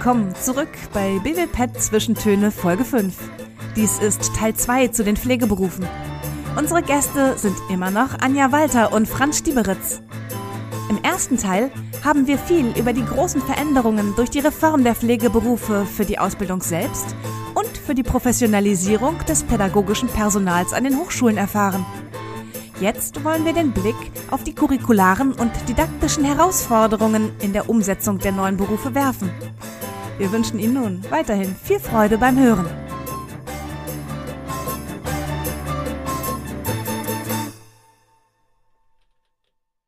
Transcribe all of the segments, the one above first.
willkommen zurück bei BWPET Zwischentöne Folge 5. Dies ist Teil 2 zu den Pflegeberufen. Unsere Gäste sind immer noch Anja Walter und Franz Stieberitz. Im ersten Teil haben wir viel über die großen Veränderungen durch die Reform der Pflegeberufe für die Ausbildung selbst und für die Professionalisierung des pädagogischen Personals an den Hochschulen erfahren. Jetzt wollen wir den Blick auf die curricularen und didaktischen Herausforderungen in der Umsetzung der neuen Berufe werfen. Wir wünschen Ihnen nun weiterhin viel Freude beim Hören.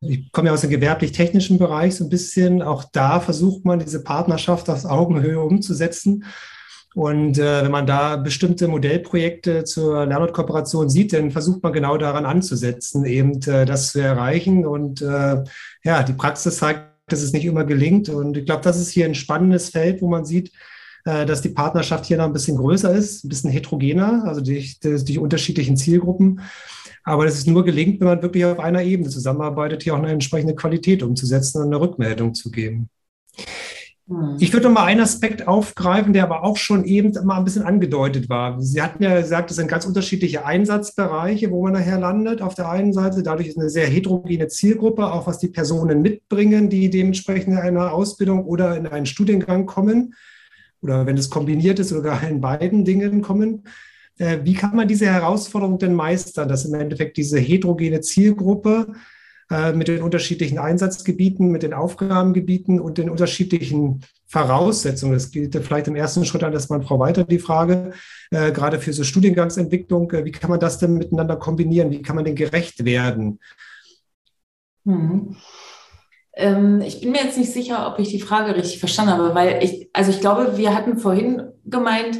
Ich komme ja aus dem gewerblich-technischen Bereich so ein bisschen. Auch da versucht man, diese Partnerschaft auf Augenhöhe umzusetzen. Und äh, wenn man da bestimmte Modellprojekte zur Lernortkooperation sieht, dann versucht man genau daran anzusetzen, eben äh, das zu erreichen. Und äh, ja, die Praxis zeigt, dass es nicht immer gelingt. Und ich glaube, das ist hier ein spannendes Feld, wo man sieht, äh, dass die Partnerschaft hier noch ein bisschen größer ist, ein bisschen heterogener, also die, die unterschiedlichen Zielgruppen. Aber dass es nur gelingt, wenn man wirklich auf einer Ebene zusammenarbeitet, hier auch eine entsprechende Qualität umzusetzen und eine Rückmeldung zu geben. Hm. Ich würde noch mal einen Aspekt aufgreifen, der aber auch schon eben mal ein bisschen angedeutet war. Sie hatten ja gesagt, es sind ganz unterschiedliche Einsatzbereiche, wo man nachher landet. Auf der einen Seite, dadurch ist eine sehr heterogene Zielgruppe, auch was die Personen mitbringen, die dementsprechend in einer Ausbildung oder in einen Studiengang kommen. Oder wenn es kombiniert ist, sogar in beiden Dingen kommen. Äh, wie kann man diese Herausforderung denn meistern, dass im Endeffekt diese heterogene Zielgruppe äh, mit den unterschiedlichen Einsatzgebieten, mit den Aufgabengebieten und den unterschiedlichen Voraussetzungen. Das gilt vielleicht im ersten Schritt an erstmal Frau Weiter die Frage, äh, gerade für so Studiengangsentwicklung, äh, wie kann man das denn miteinander kombinieren? Wie kann man denn gerecht werden? Hm. Ähm, ich bin mir jetzt nicht sicher, ob ich die Frage richtig verstanden habe, weil ich, also ich glaube, wir hatten vorhin gemeint,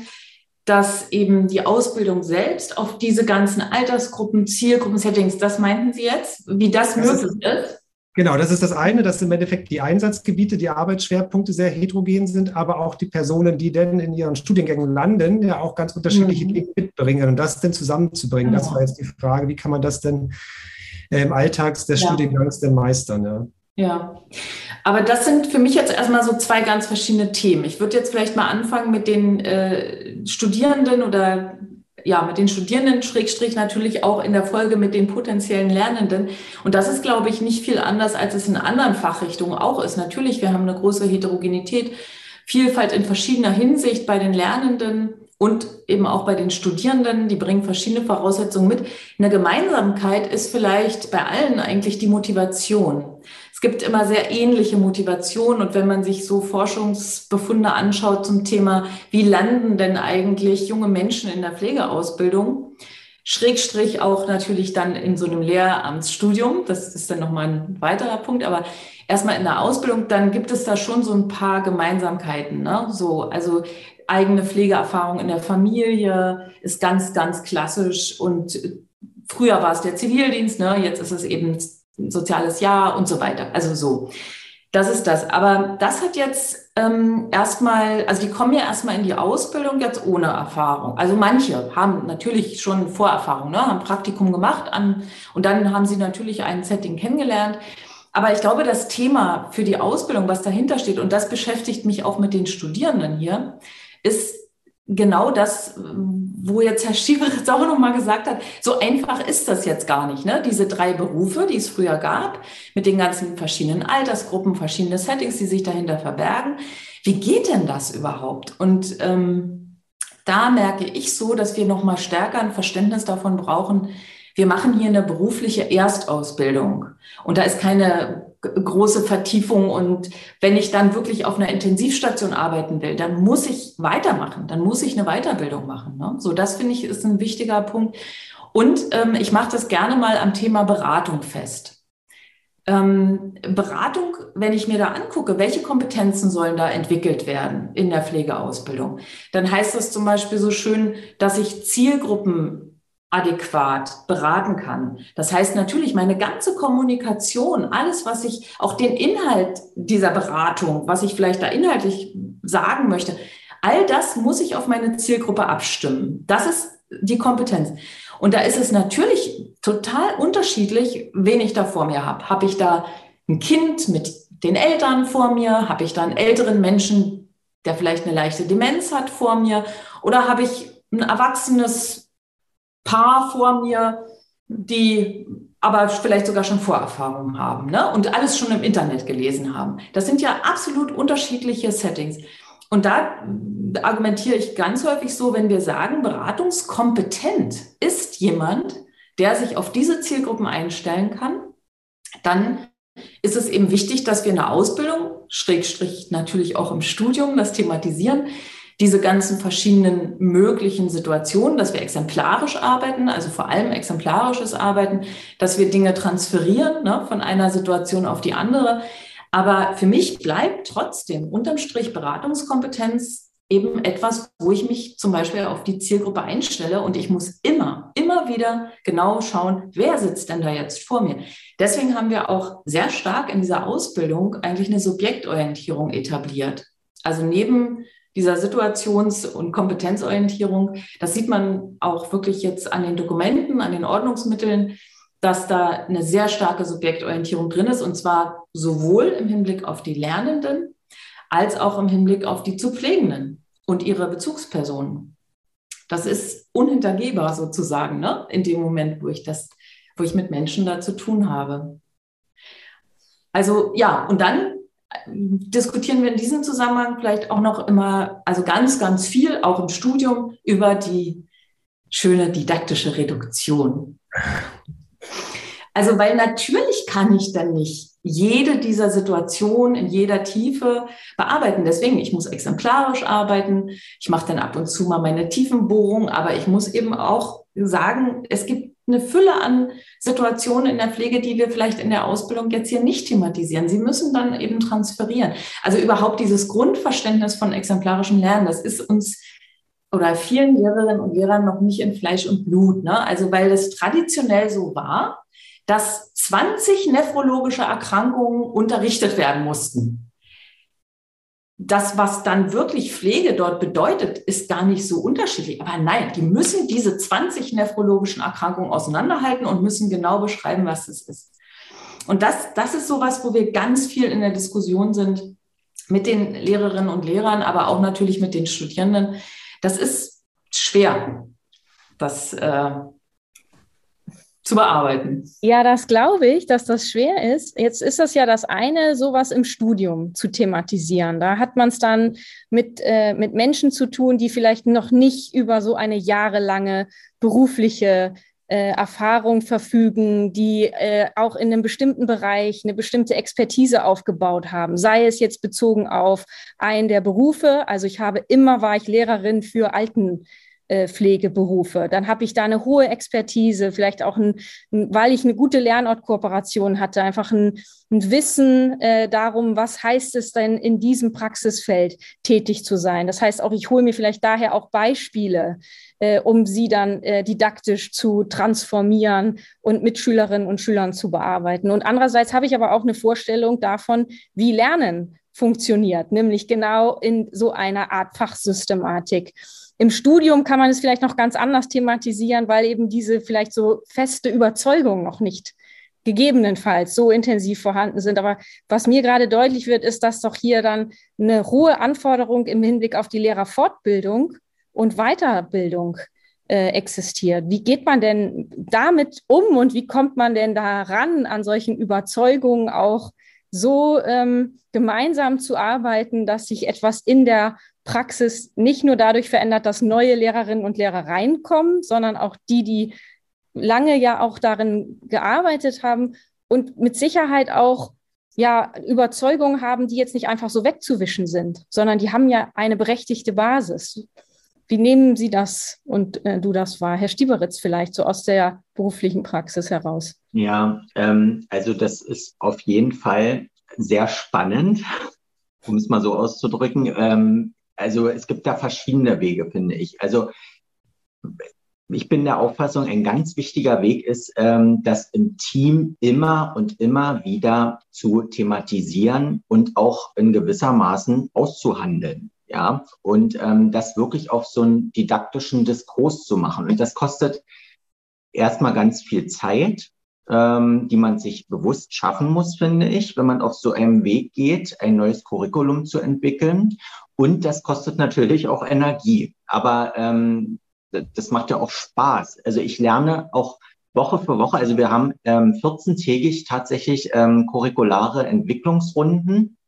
dass eben die Ausbildung selbst auf diese ganzen Altersgruppen, Zielgruppen, Settings, das meinten Sie jetzt, wie das, das möglich ist, ist? Genau, das ist das eine, dass im Endeffekt die Einsatzgebiete, die Arbeitsschwerpunkte sehr heterogen sind, aber auch die Personen, die denn in ihren Studiengängen landen, ja auch ganz unterschiedliche mhm. Dinge mitbringen und das denn zusammenzubringen. Genau. Das war jetzt die Frage, wie kann man das denn im Alltag des ja. Studiengangs denn meistern? Ja. Ja, aber das sind für mich jetzt erstmal so zwei ganz verschiedene Themen. Ich würde jetzt vielleicht mal anfangen mit den äh, Studierenden oder ja, mit den Studierenden, Schrägstrich natürlich auch in der Folge mit den potenziellen Lernenden. Und das ist, glaube ich, nicht viel anders, als es in anderen Fachrichtungen auch ist. Natürlich, wir haben eine große Heterogenität, Vielfalt in verschiedener Hinsicht bei den Lernenden und eben auch bei den Studierenden, die bringen verschiedene Voraussetzungen mit. Eine Gemeinsamkeit ist vielleicht bei allen eigentlich die Motivation gibt immer sehr ähnliche Motivationen. Und wenn man sich so Forschungsbefunde anschaut zum Thema, wie landen denn eigentlich junge Menschen in der Pflegeausbildung, Schrägstrich auch natürlich dann in so einem Lehramtsstudium, das ist dann nochmal ein weiterer Punkt, aber erstmal in der Ausbildung, dann gibt es da schon so ein paar Gemeinsamkeiten. Ne? So, also eigene Pflegeerfahrung in der Familie ist ganz, ganz klassisch und früher war es der Zivildienst, ne? jetzt ist es eben soziales Jahr und so weiter. Also so. Das ist das. Aber das hat jetzt ähm, erstmal, also die kommen ja erstmal in die Ausbildung jetzt ohne Erfahrung. Also manche haben natürlich schon Vorerfahrung, ne, haben Praktikum gemacht an, und dann haben sie natürlich ein Setting kennengelernt. Aber ich glaube, das Thema für die Ausbildung, was dahinter steht, und das beschäftigt mich auch mit den Studierenden hier, ist genau das, wo jetzt Herr Schieberitz auch nochmal gesagt hat, so einfach ist das jetzt gar nicht. Ne? Diese drei Berufe, die es früher gab, mit den ganzen verschiedenen Altersgruppen, verschiedene Settings, die sich dahinter verbergen. Wie geht denn das überhaupt? Und ähm, da merke ich so, dass wir nochmal stärker ein Verständnis davon brauchen, wir machen hier eine berufliche Erstausbildung. Und da ist keine große Vertiefung. Und wenn ich dann wirklich auf einer Intensivstation arbeiten will, dann muss ich weitermachen, dann muss ich eine Weiterbildung machen. Ne? So, das finde ich ist ein wichtiger Punkt. Und ähm, ich mache das gerne mal am Thema Beratung fest. Ähm, Beratung, wenn ich mir da angucke, welche Kompetenzen sollen da entwickelt werden in der Pflegeausbildung, dann heißt das zum Beispiel so schön, dass ich Zielgruppen adäquat beraten kann. Das heißt natürlich, meine ganze Kommunikation, alles, was ich, auch den Inhalt dieser Beratung, was ich vielleicht da inhaltlich sagen möchte, all das muss ich auf meine Zielgruppe abstimmen. Das ist die Kompetenz. Und da ist es natürlich total unterschiedlich, wen ich da vor mir habe. Habe ich da ein Kind mit den Eltern vor mir? Habe ich da einen älteren Menschen, der vielleicht eine leichte Demenz hat vor mir? Oder habe ich ein erwachsenes Paar vor mir, die aber vielleicht sogar schon Vorerfahrungen haben ne? und alles schon im Internet gelesen haben. Das sind ja absolut unterschiedliche Settings. Und da argumentiere ich ganz häufig so, wenn wir sagen, beratungskompetent ist jemand, der sich auf diese Zielgruppen einstellen kann, dann ist es eben wichtig, dass wir eine Ausbildung, Schrägstrich natürlich auch im Studium, das thematisieren, diese ganzen verschiedenen möglichen Situationen, dass wir exemplarisch arbeiten, also vor allem exemplarisches Arbeiten, dass wir Dinge transferieren ne, von einer Situation auf die andere. Aber für mich bleibt trotzdem unterm Strich Beratungskompetenz eben etwas, wo ich mich zum Beispiel auf die Zielgruppe einstelle und ich muss immer, immer wieder genau schauen, wer sitzt denn da jetzt vor mir. Deswegen haben wir auch sehr stark in dieser Ausbildung eigentlich eine Subjektorientierung etabliert. Also neben dieser Situations- und Kompetenzorientierung, das sieht man auch wirklich jetzt an den Dokumenten, an den Ordnungsmitteln, dass da eine sehr starke Subjektorientierung drin ist und zwar sowohl im Hinblick auf die Lernenden als auch im Hinblick auf die zu Pflegenden und ihre Bezugspersonen. Das ist unhintergehbar sozusagen, ne? in dem Moment, wo ich das, wo ich mit Menschen da zu tun habe. Also ja, und dann diskutieren wir in diesem Zusammenhang vielleicht auch noch immer, also ganz, ganz viel, auch im Studium, über die schöne didaktische Reduktion. Also, weil natürlich kann ich dann nicht jede dieser Situationen in jeder Tiefe bearbeiten. Deswegen, ich muss exemplarisch arbeiten. Ich mache dann ab und zu mal meine Tiefenbohrung, aber ich muss eben auch sagen, es gibt eine Fülle an Situationen in der Pflege, die wir vielleicht in der Ausbildung jetzt hier nicht thematisieren. Sie müssen dann eben transferieren. Also überhaupt dieses Grundverständnis von exemplarischem Lernen, das ist uns oder vielen Lehrerinnen und Lehrern noch nicht in Fleisch und Blut. Ne? Also weil es traditionell so war, dass 20 nephrologische Erkrankungen unterrichtet werden mussten. Das, was dann wirklich Pflege dort bedeutet, ist gar nicht so unterschiedlich. Aber nein, die müssen diese 20 nephrologischen Erkrankungen auseinanderhalten und müssen genau beschreiben, was es ist. Und das, das ist sowas, wo wir ganz viel in der Diskussion sind mit den Lehrerinnen und Lehrern, aber auch natürlich mit den Studierenden. Das ist schwer. Das äh, zu bearbeiten. Ja, das glaube ich, dass das schwer ist. Jetzt ist das ja das eine, sowas im Studium zu thematisieren. Da hat man es dann mit, äh, mit Menschen zu tun, die vielleicht noch nicht über so eine jahrelange berufliche äh, Erfahrung verfügen, die äh, auch in einem bestimmten Bereich eine bestimmte Expertise aufgebaut haben, sei es jetzt bezogen auf einen der Berufe. Also ich habe immer war ich Lehrerin für Alten Pflegeberufe. Dann habe ich da eine hohe Expertise, vielleicht auch ein, weil ich eine gute Lernortkooperation hatte, einfach ein, ein Wissen äh, darum, was heißt es denn in diesem Praxisfeld tätig zu sein. Das heißt auch, ich hole mir vielleicht daher auch Beispiele, äh, um sie dann äh, didaktisch zu transformieren und mit Schülerinnen und Schülern zu bearbeiten. Und andererseits habe ich aber auch eine Vorstellung davon, wie Lernen funktioniert, nämlich genau in so einer Art Fachsystematik. Im Studium kann man es vielleicht noch ganz anders thematisieren, weil eben diese vielleicht so feste Überzeugungen noch nicht gegebenenfalls so intensiv vorhanden sind. Aber was mir gerade deutlich wird, ist, dass doch hier dann eine hohe Anforderung im Hinblick auf die Lehrerfortbildung und Weiterbildung äh, existiert. Wie geht man denn damit um und wie kommt man denn daran, an solchen Überzeugungen auch so ähm, gemeinsam zu arbeiten, dass sich etwas in der Praxis nicht nur dadurch verändert, dass neue Lehrerinnen und Lehrer reinkommen, sondern auch die, die lange ja auch darin gearbeitet haben und mit Sicherheit auch ja Überzeugungen haben, die jetzt nicht einfach so wegzuwischen sind, sondern die haben ja eine berechtigte Basis. Wie nehmen Sie das und äh, du das wahr? Herr Stieberitz vielleicht so aus der beruflichen Praxis heraus. Ja, ähm, also das ist auf jeden Fall sehr spannend, um es mal so auszudrücken. Ähm, also es gibt da verschiedene Wege, finde ich. Also ich bin der Auffassung, ein ganz wichtiger Weg ist, ähm, das im Team immer und immer wieder zu thematisieren und auch in gewisser Maßen auszuhandeln. Ja, und ähm, das wirklich auf so einen didaktischen Diskurs zu machen. Und das kostet erstmal ganz viel Zeit, ähm, die man sich bewusst schaffen muss, finde ich, wenn man auf so einem Weg geht, ein neues Curriculum zu entwickeln. Und das kostet natürlich auch Energie. Aber ähm, das macht ja auch Spaß. Also ich lerne auch Woche für Woche. Also wir haben ähm, 14-tägig tatsächlich ähm, curriculare Entwicklungsrunden,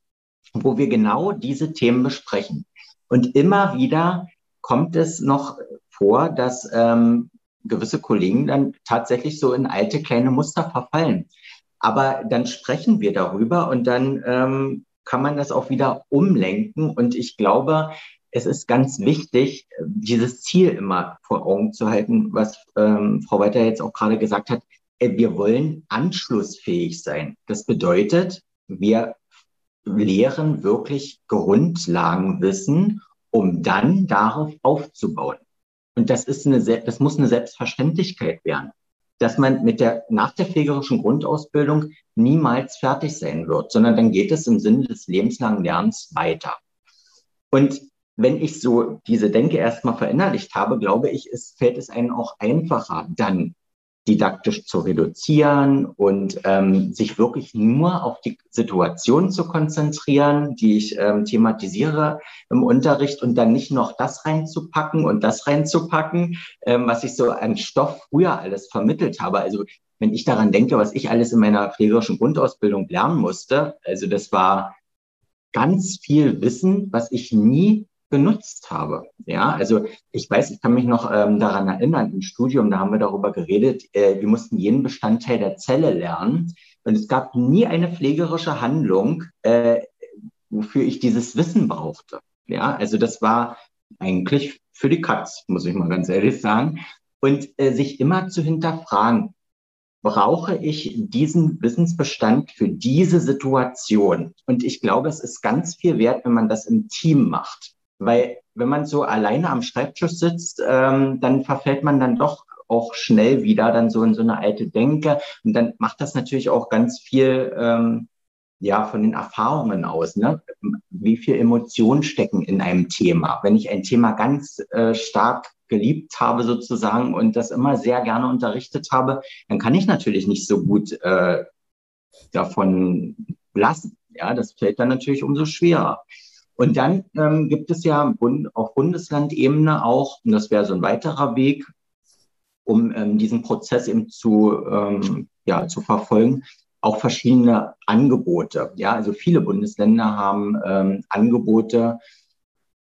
wo wir genau diese Themen besprechen. Und immer wieder kommt es noch vor, dass ähm, gewisse Kollegen dann tatsächlich so in alte kleine Muster verfallen. Aber dann sprechen wir darüber und dann ähm, kann man das auch wieder umlenken. Und ich glaube, es ist ganz wichtig, dieses Ziel immer vor Augen zu halten, was ähm, Frau Weiter jetzt auch gerade gesagt hat. Äh, wir wollen anschlussfähig sein. Das bedeutet, wir lehren wirklich Grundlagenwissen, um dann darauf aufzubauen. Und das ist eine, das muss eine Selbstverständlichkeit werden, dass man mit der, nach der pflegerischen Grundausbildung niemals fertig sein wird, sondern dann geht es im Sinne des lebenslangen Lernens weiter. Und wenn ich so diese Denke erstmal verinnerlicht habe, glaube ich, es fällt es einem auch einfacher, dann didaktisch zu reduzieren und ähm, sich wirklich nur auf die Situation zu konzentrieren, die ich ähm, thematisiere im Unterricht und dann nicht noch das reinzupacken und das reinzupacken, ähm, was ich so an Stoff früher alles vermittelt habe. Also wenn ich daran denke, was ich alles in meiner pflegerischen Grundausbildung lernen musste, also das war ganz viel Wissen, was ich nie genutzt habe. Ja, also ich weiß, ich kann mich noch ähm, daran erinnern, im Studium, da haben wir darüber geredet, äh, wir mussten jeden Bestandteil der Zelle lernen. Und es gab nie eine pflegerische Handlung, äh, wofür ich dieses Wissen brauchte. Ja, also das war eigentlich für die Katz, muss ich mal ganz ehrlich sagen. Und äh, sich immer zu hinterfragen, brauche ich diesen Wissensbestand für diese Situation? Und ich glaube, es ist ganz viel wert, wenn man das im Team macht. Weil wenn man so alleine am Schreibtisch sitzt, ähm, dann verfällt man dann doch auch schnell wieder dann so in so eine alte Denke. Und dann macht das natürlich auch ganz viel ähm, ja von den Erfahrungen aus. Ne? Wie viel Emotionen stecken in einem Thema? Wenn ich ein Thema ganz äh, stark geliebt habe sozusagen und das immer sehr gerne unterrichtet habe, dann kann ich natürlich nicht so gut äh, davon lassen. Ja, das fällt dann natürlich umso schwerer. Und dann ähm, gibt es ja auf Bundeslandebene auch, und das wäre so ein weiterer Weg, um ähm, diesen Prozess eben zu, ähm, ja, zu verfolgen, auch verschiedene Angebote. Ja, also viele Bundesländer haben ähm, Angebote,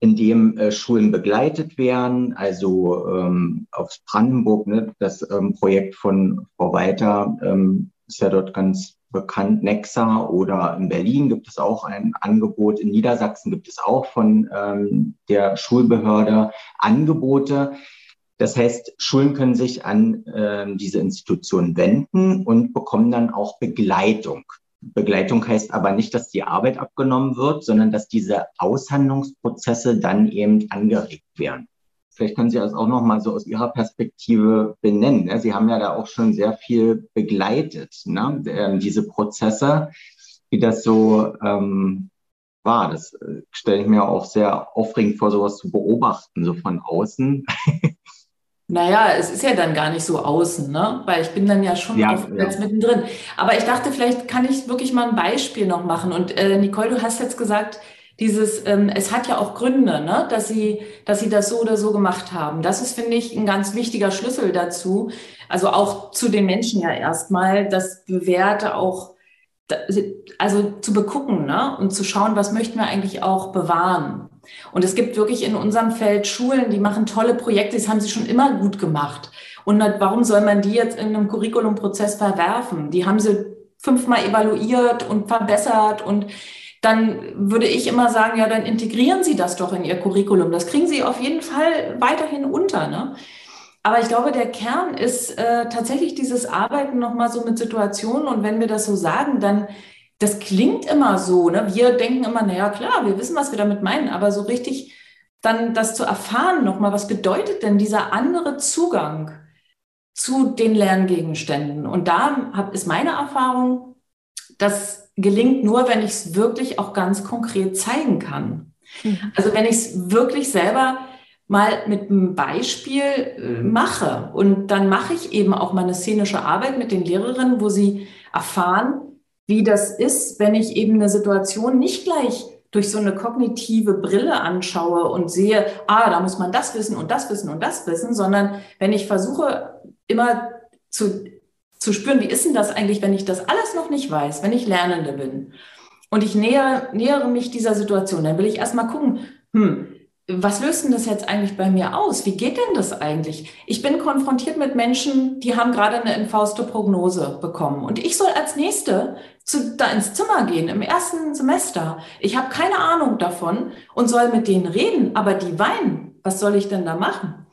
in dem äh, Schulen begleitet werden. Also ähm, aus Brandenburg, ne, das ähm, Projekt von Frau Walter ähm, ist ja dort ganz bekannt Nexa oder in Berlin gibt es auch ein Angebot, in Niedersachsen gibt es auch von ähm, der Schulbehörde Angebote. Das heißt, Schulen können sich an äh, diese Institutionen wenden und bekommen dann auch Begleitung. Begleitung heißt aber nicht, dass die Arbeit abgenommen wird, sondern dass diese Aushandlungsprozesse dann eben angeregt werden. Vielleicht können Sie das auch noch mal so aus Ihrer Perspektive benennen. Ne? Sie haben ja da auch schon sehr viel begleitet, ne? Ähm, diese Prozesse, wie das so ähm, war. Das äh, stelle ich mir auch sehr aufregend vor, sowas zu beobachten, so von außen. Naja, es ist ja dann gar nicht so außen, ne? weil ich bin dann ja schon ja, ja. mittendrin. Aber ich dachte, vielleicht kann ich wirklich mal ein Beispiel noch machen. Und äh, Nicole, du hast jetzt gesagt, dieses, ähm, es hat ja auch Gründe, ne, dass sie, dass sie das so oder so gemacht haben. Das ist, finde ich, ein ganz wichtiger Schlüssel dazu. Also auch zu den Menschen ja erstmal, das Bewährte auch, also zu begucken, ne, und zu schauen, was möchten wir eigentlich auch bewahren. Und es gibt wirklich in unserem Feld Schulen, die machen tolle Projekte, das haben sie schon immer gut gemacht. Und warum soll man die jetzt in einem Curriculumprozess verwerfen? Die haben sie fünfmal evaluiert und verbessert und dann würde ich immer sagen, ja, dann integrieren Sie das doch in Ihr Curriculum. Das kriegen Sie auf jeden Fall weiterhin unter. Ne? Aber ich glaube, der Kern ist äh, tatsächlich dieses Arbeiten nochmal so mit Situationen. Und wenn wir das so sagen, dann, das klingt immer so. Ne? Wir denken immer, naja, klar, wir wissen, was wir damit meinen. Aber so richtig dann das zu erfahren nochmal, was bedeutet denn dieser andere Zugang zu den Lerngegenständen? Und da hab, ist meine Erfahrung, dass gelingt nur, wenn ich es wirklich auch ganz konkret zeigen kann. Mhm. Also wenn ich es wirklich selber mal mit einem Beispiel äh, mache. Und dann mache ich eben auch mal eine szenische Arbeit mit den Lehrerinnen, wo sie erfahren, wie das ist, wenn ich eben eine Situation nicht gleich durch so eine kognitive Brille anschaue und sehe, ah, da muss man das wissen und das wissen und das wissen, sondern wenn ich versuche, immer zu, zu spüren, wie ist denn das eigentlich, wenn ich das alles noch nicht weiß, wenn ich Lernende bin und ich näher, nähere mich dieser Situation, dann will ich erstmal gucken, hm, was löst denn das jetzt eigentlich bei mir aus? Wie geht denn das eigentlich? Ich bin konfrontiert mit Menschen, die haben gerade eine entfauste Prognose bekommen. Und ich soll als Nächste zu, da ins Zimmer gehen im ersten Semester. Ich habe keine Ahnung davon und soll mit denen reden, aber die weinen. Was soll ich denn da machen?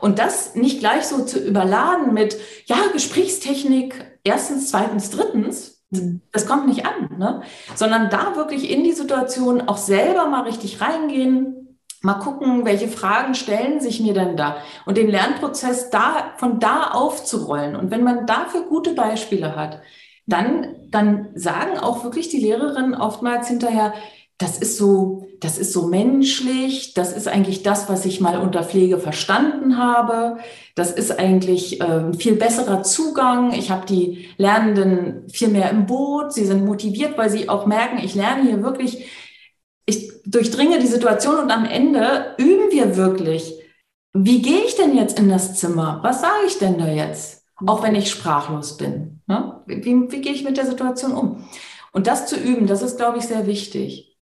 Und das nicht gleich so zu überladen mit, ja, Gesprächstechnik, erstens, zweitens, drittens, hm. das kommt nicht an, ne? sondern da wirklich in die Situation auch selber mal richtig reingehen, Mal gucken, welche Fragen stellen sich mir denn da und den Lernprozess da, von da aufzurollen. Und wenn man dafür gute Beispiele hat, dann, dann sagen auch wirklich die Lehrerinnen oftmals hinterher, das ist so, das ist so menschlich, das ist eigentlich das, was ich mal unter Pflege verstanden habe. Das ist eigentlich äh, viel besserer Zugang. Ich habe die Lernenden viel mehr im Boot. Sie sind motiviert, weil sie auch merken, ich lerne hier wirklich ich durchdringe die Situation und am Ende üben wir wirklich. Wie gehe ich denn jetzt in das Zimmer? Was sage ich denn da jetzt? Auch wenn ich sprachlos bin. Ne? Wie, wie gehe ich mit der Situation um? Und das zu üben, das ist, glaube ich, sehr wichtig.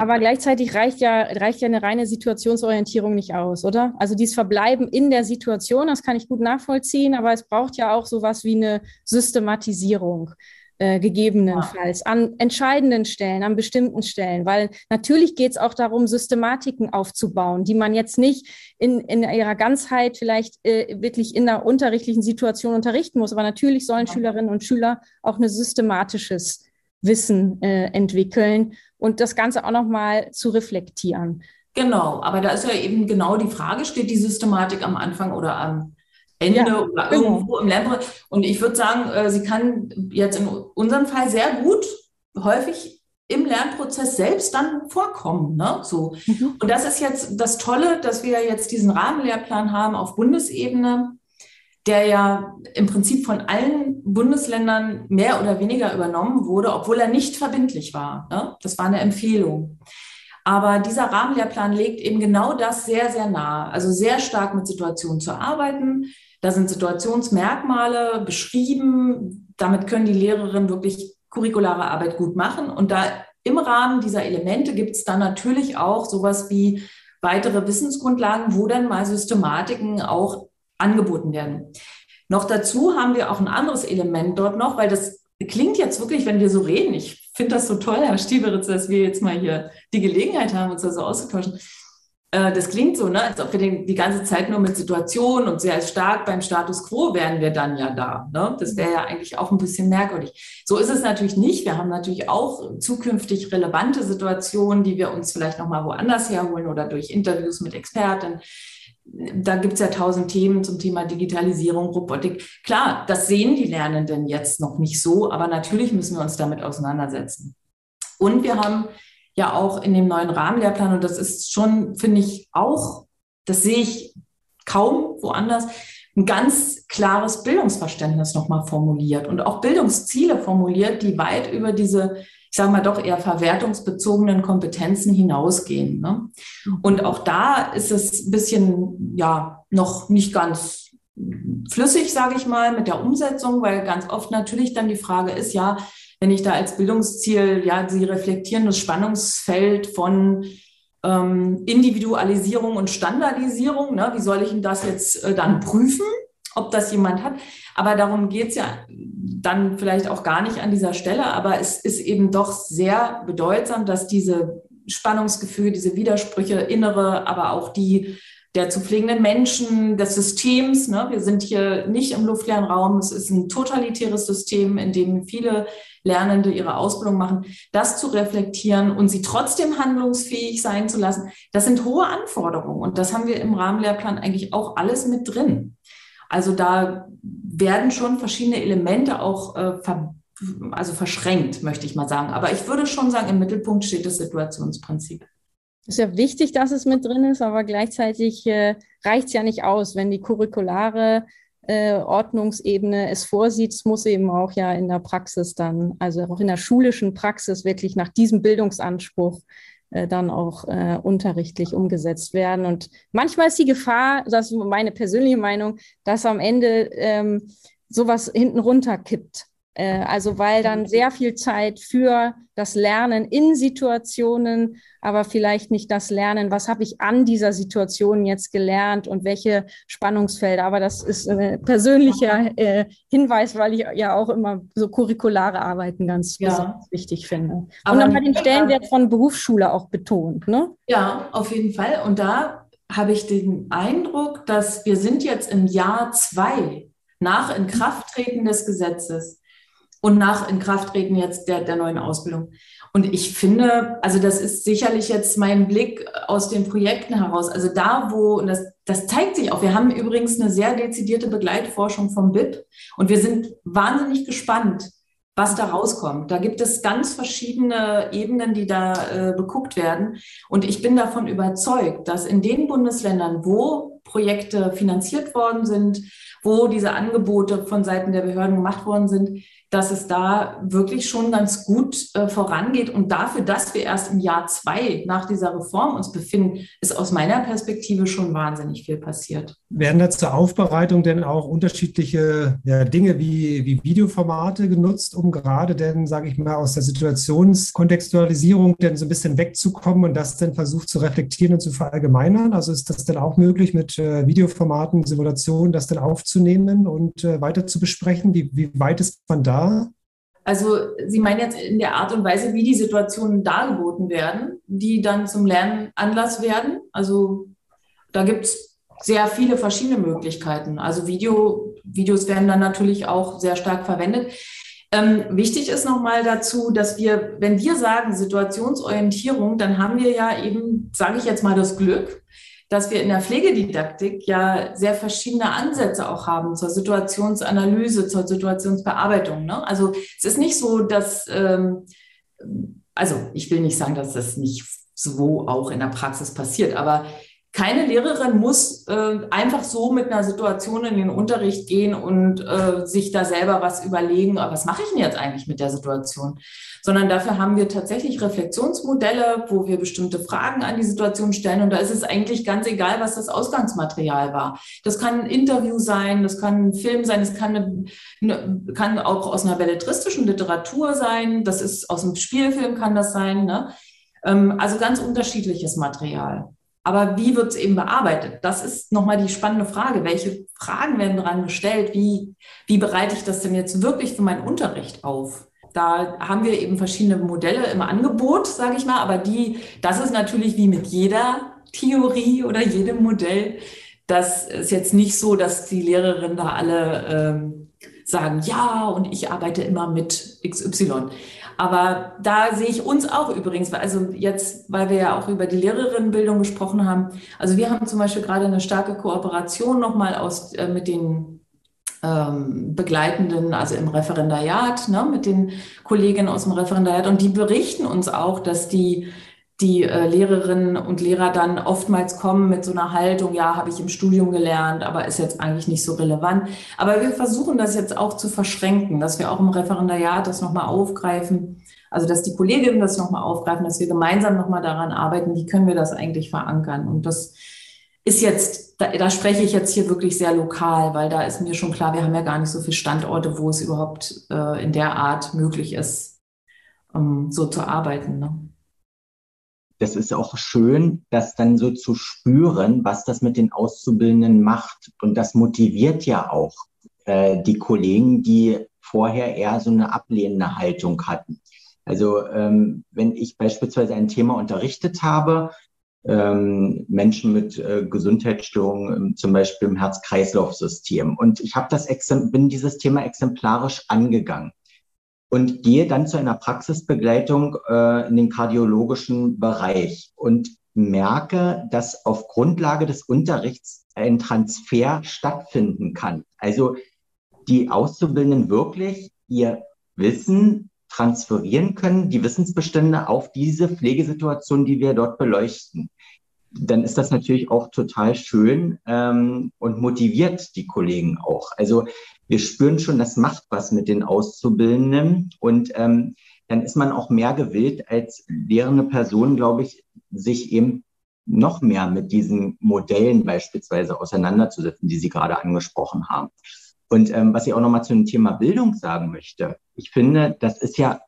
Aber gleichzeitig reicht ja, reicht ja eine reine Situationsorientierung nicht aus, oder? Also dieses Verbleiben in der Situation, das kann ich gut nachvollziehen, aber es braucht ja auch sowas wie eine Systematisierung äh, gegebenenfalls an entscheidenden Stellen, an bestimmten Stellen, weil natürlich geht es auch darum, Systematiken aufzubauen, die man jetzt nicht in, in ihrer Ganzheit vielleicht äh, wirklich in der unterrichtlichen Situation unterrichten muss, aber natürlich sollen. Schülerinnen und Schüler auch ein systematisches Wissen äh, entwickeln und das Ganze auch nochmal zu reflektieren. Genau, aber da ist ja eben genau die Frage, steht die Systematik am Anfang oder am Ende ja, oder genau. irgendwo im Lernprozess. Und ich würde sagen, äh, sie kann jetzt in unserem Fall sehr gut häufig im Lernprozess selbst dann vorkommen. Ne? So. Mhm. Und das ist jetzt das Tolle, dass wir jetzt diesen Rahmenlehrplan haben auf Bundesebene, der ja im Prinzip von allen Bundesländern mehr oder weniger übernommen wurde, obwohl er nicht verbindlich war. Ne? Das war eine Empfehlung. Aber dieser Rahmenlehrplan legt eben genau das sehr, sehr nah. Also sehr stark mit Situationen zu arbeiten, da sind Situationsmerkmale beschrieben. Damit können die Lehrerinnen wirklich curriculare Arbeit gut machen. Und da im Rahmen dieser Elemente gibt es dann natürlich auch sowas wie weitere Wissensgrundlagen, wo dann mal Systematiken auch angeboten werden. Noch dazu haben wir auch ein anderes Element dort noch, weil das klingt jetzt wirklich, wenn wir so reden, ich finde das so toll, Herr Stieberitz, dass wir jetzt mal hier die Gelegenheit haben, uns da so auszutauschen. Äh, das klingt so, ne, als ob wir den, die ganze Zeit nur mit Situationen und sehr stark beim Status quo wären wir dann ja da. Ne? Das wäre ja eigentlich auch ein bisschen merkwürdig. So ist es natürlich nicht. Wir haben natürlich auch zukünftig relevante Situationen, die wir uns vielleicht nochmal woanders herholen oder durch Interviews mit Experten. Da gibt es ja tausend Themen zum Thema Digitalisierung, Robotik. Klar, das sehen die Lernenden jetzt noch nicht so, aber natürlich müssen wir uns damit auseinandersetzen. Und wir haben ja auch in dem neuen Rahmenlehrplan, und das ist schon, finde ich, auch, das sehe ich kaum woanders, ein ganz klares Bildungsverständnis nochmal formuliert und auch Bildungsziele formuliert, die weit über diese, ich sage mal doch eher verwertungsbezogenen Kompetenzen hinausgehen. Ne? Und auch da ist es ein bisschen, ja, noch nicht ganz flüssig, sage ich mal, mit der Umsetzung, weil ganz oft natürlich dann die Frage ist, ja, wenn ich da als Bildungsziel, ja, Sie reflektieren das Spannungsfeld von ähm, Individualisierung und Standardisierung. Ne? Wie soll ich denn das jetzt äh, dann prüfen, ob das jemand hat? Aber darum geht es ja dann vielleicht auch gar nicht an dieser Stelle. Aber es ist eben doch sehr bedeutsam, dass diese Spannungsgefühle, diese Widersprüche, innere, aber auch die der zu pflegenden Menschen, des Systems. Ne? Wir sind hier nicht im luftleeren Raum. Es ist ein totalitäres System, in dem viele Lernende ihre Ausbildung machen. Das zu reflektieren und sie trotzdem handlungsfähig sein zu lassen, das sind hohe Anforderungen. Und das haben wir im Rahmenlehrplan eigentlich auch alles mit drin. Also da werden schon verschiedene Elemente auch äh, ver also verschränkt, möchte ich mal sagen. Aber ich würde schon sagen, im Mittelpunkt steht das Situationsprinzip. ist ja wichtig, dass es mit drin ist, aber gleichzeitig äh, reicht es ja nicht aus, wenn die curriculare äh, Ordnungsebene es vorsieht. Es muss eben auch ja in der Praxis dann, also auch in der schulischen Praxis wirklich nach diesem Bildungsanspruch äh, dann auch äh, unterrichtlich umgesetzt werden. Und manchmal ist die Gefahr, das ist meine persönliche Meinung, dass am Ende ähm, sowas hinten runter kippt. Äh, also weil dann sehr viel Zeit für das Lernen in Situationen, aber vielleicht nicht das Lernen, was habe ich an dieser Situation jetzt gelernt und welche Spannungsfelder. Aber das ist ein persönlicher äh, Hinweis, weil ich ja auch immer so curriculare Arbeiten ganz ja. besonders wichtig finde. Aber und nochmal den Stellenwert von Berufsschule auch betont. Ne? Ja, auf jeden Fall. Und da habe ich den Eindruck, dass wir sind jetzt im Jahr zwei nach Inkrafttreten des Gesetzes und nach Inkrafttreten jetzt der, der neuen Ausbildung. Und ich finde, also das ist sicherlich jetzt mein Blick aus den Projekten heraus. Also da, wo, und das, das zeigt sich auch, wir haben übrigens eine sehr dezidierte Begleitforschung vom BIP und wir sind wahnsinnig gespannt, was da rauskommt. Da gibt es ganz verschiedene Ebenen, die da äh, beguckt werden. Und ich bin davon überzeugt, dass in den Bundesländern, wo Projekte finanziert worden sind, wo diese Angebote von Seiten der Behörden gemacht worden sind, dass es da wirklich schon ganz gut äh, vorangeht. Und dafür, dass wir erst im Jahr zwei nach dieser Reform uns befinden, ist aus meiner Perspektive schon wahnsinnig viel passiert. Werden da zur Aufbereitung denn auch unterschiedliche ja, Dinge wie, wie Videoformate genutzt, um gerade denn, sage ich mal, aus der Situationskontextualisierung denn so ein bisschen wegzukommen und das dann versucht zu reflektieren und zu verallgemeinern? Also ist das denn auch möglich, mit äh, Videoformaten, Simulationen das dann aufzunehmen und äh, weiter zu besprechen? Wie, wie weit ist man da? Also Sie meinen jetzt in der Art und Weise, wie die Situationen dargeboten werden, die dann zum Lernen Anlass werden. Also da gibt es sehr viele verschiedene Möglichkeiten. Also Video, Videos werden dann natürlich auch sehr stark verwendet. Ähm, wichtig ist nochmal dazu, dass wir, wenn wir sagen Situationsorientierung, dann haben wir ja eben, sage ich jetzt mal, das Glück, dass wir in der Pflegedidaktik ja sehr verschiedene Ansätze auch haben zur Situationsanalyse, zur Situationsbearbeitung. Ne? Also es ist nicht so, dass, ähm, also ich will nicht sagen, dass das nicht so auch in der Praxis passiert, aber keine Lehrerin muss äh, einfach so mit einer Situation in den Unterricht gehen und äh, sich da selber was überlegen, aber was mache ich denn jetzt eigentlich mit der Situation? Sondern dafür haben wir tatsächlich Reflexionsmodelle, wo wir bestimmte Fragen an die Situation stellen. Und da ist es eigentlich ganz egal, was das Ausgangsmaterial war. Das kann ein Interview sein, das kann ein Film sein, das kann, eine, kann auch aus einer belletristischen Literatur sein, das ist aus einem Spielfilm kann das sein. Ne? Ähm, also ganz unterschiedliches Material. Aber wie wird es eben bearbeitet? Das ist nochmal die spannende Frage. Welche Fragen werden daran gestellt? Wie, wie bereite ich das denn jetzt wirklich für meinen Unterricht auf? Da haben wir eben verschiedene Modelle im Angebot, sage ich mal, aber die, das ist natürlich wie mit jeder Theorie oder jedem Modell. Das ist jetzt nicht so, dass die Lehrerinnen da alle ähm, sagen, ja, und ich arbeite immer mit XY. Aber da sehe ich uns auch übrigens, also jetzt, weil wir ja auch über die Lehrerinnenbildung gesprochen haben. Also wir haben zum Beispiel gerade eine starke Kooperation nochmal aus, äh, mit den ähm, Begleitenden, also im Referendariat, ne, mit den Kolleginnen aus dem Referendariat. Und die berichten uns auch, dass die die äh, Lehrerinnen und Lehrer dann oftmals kommen mit so einer Haltung, ja, habe ich im Studium gelernt, aber ist jetzt eigentlich nicht so relevant. Aber wir versuchen das jetzt auch zu verschränken, dass wir auch im Referendariat das nochmal aufgreifen, also dass die Kolleginnen das nochmal aufgreifen, dass wir gemeinsam nochmal daran arbeiten, wie können wir das eigentlich verankern. Und das ist jetzt, da, da spreche ich jetzt hier wirklich sehr lokal, weil da ist mir schon klar, wir haben ja gar nicht so viele Standorte, wo es überhaupt äh, in der Art möglich ist, um so zu arbeiten. Ne? Das ist auch schön, das dann so zu spüren, was das mit den Auszubildenden macht. Und das motiviert ja auch äh, die Kollegen, die vorher eher so eine ablehnende Haltung hatten. Also ähm, wenn ich beispielsweise ein Thema unterrichtet habe, ähm, Menschen mit äh, Gesundheitsstörungen, zum Beispiel im Herz-Kreislauf-System, und ich habe das bin dieses Thema exemplarisch angegangen und gehe dann zu einer Praxisbegleitung äh, in den kardiologischen Bereich und merke, dass auf Grundlage des Unterrichts ein Transfer stattfinden kann. Also die Auszubildenden wirklich ihr Wissen transferieren können, die Wissensbestände auf diese Pflegesituation, die wir dort beleuchten. Dann ist das natürlich auch total schön ähm, und motiviert die Kollegen auch. Also wir spüren schon, das macht was mit den Auszubildenden. Und ähm, dann ist man auch mehr gewillt, als lehrende Person, glaube ich, sich eben noch mehr mit diesen Modellen beispielsweise auseinanderzusetzen, die Sie gerade angesprochen haben. Und ähm, was ich auch nochmal zu dem Thema Bildung sagen möchte, ich finde, das ist ja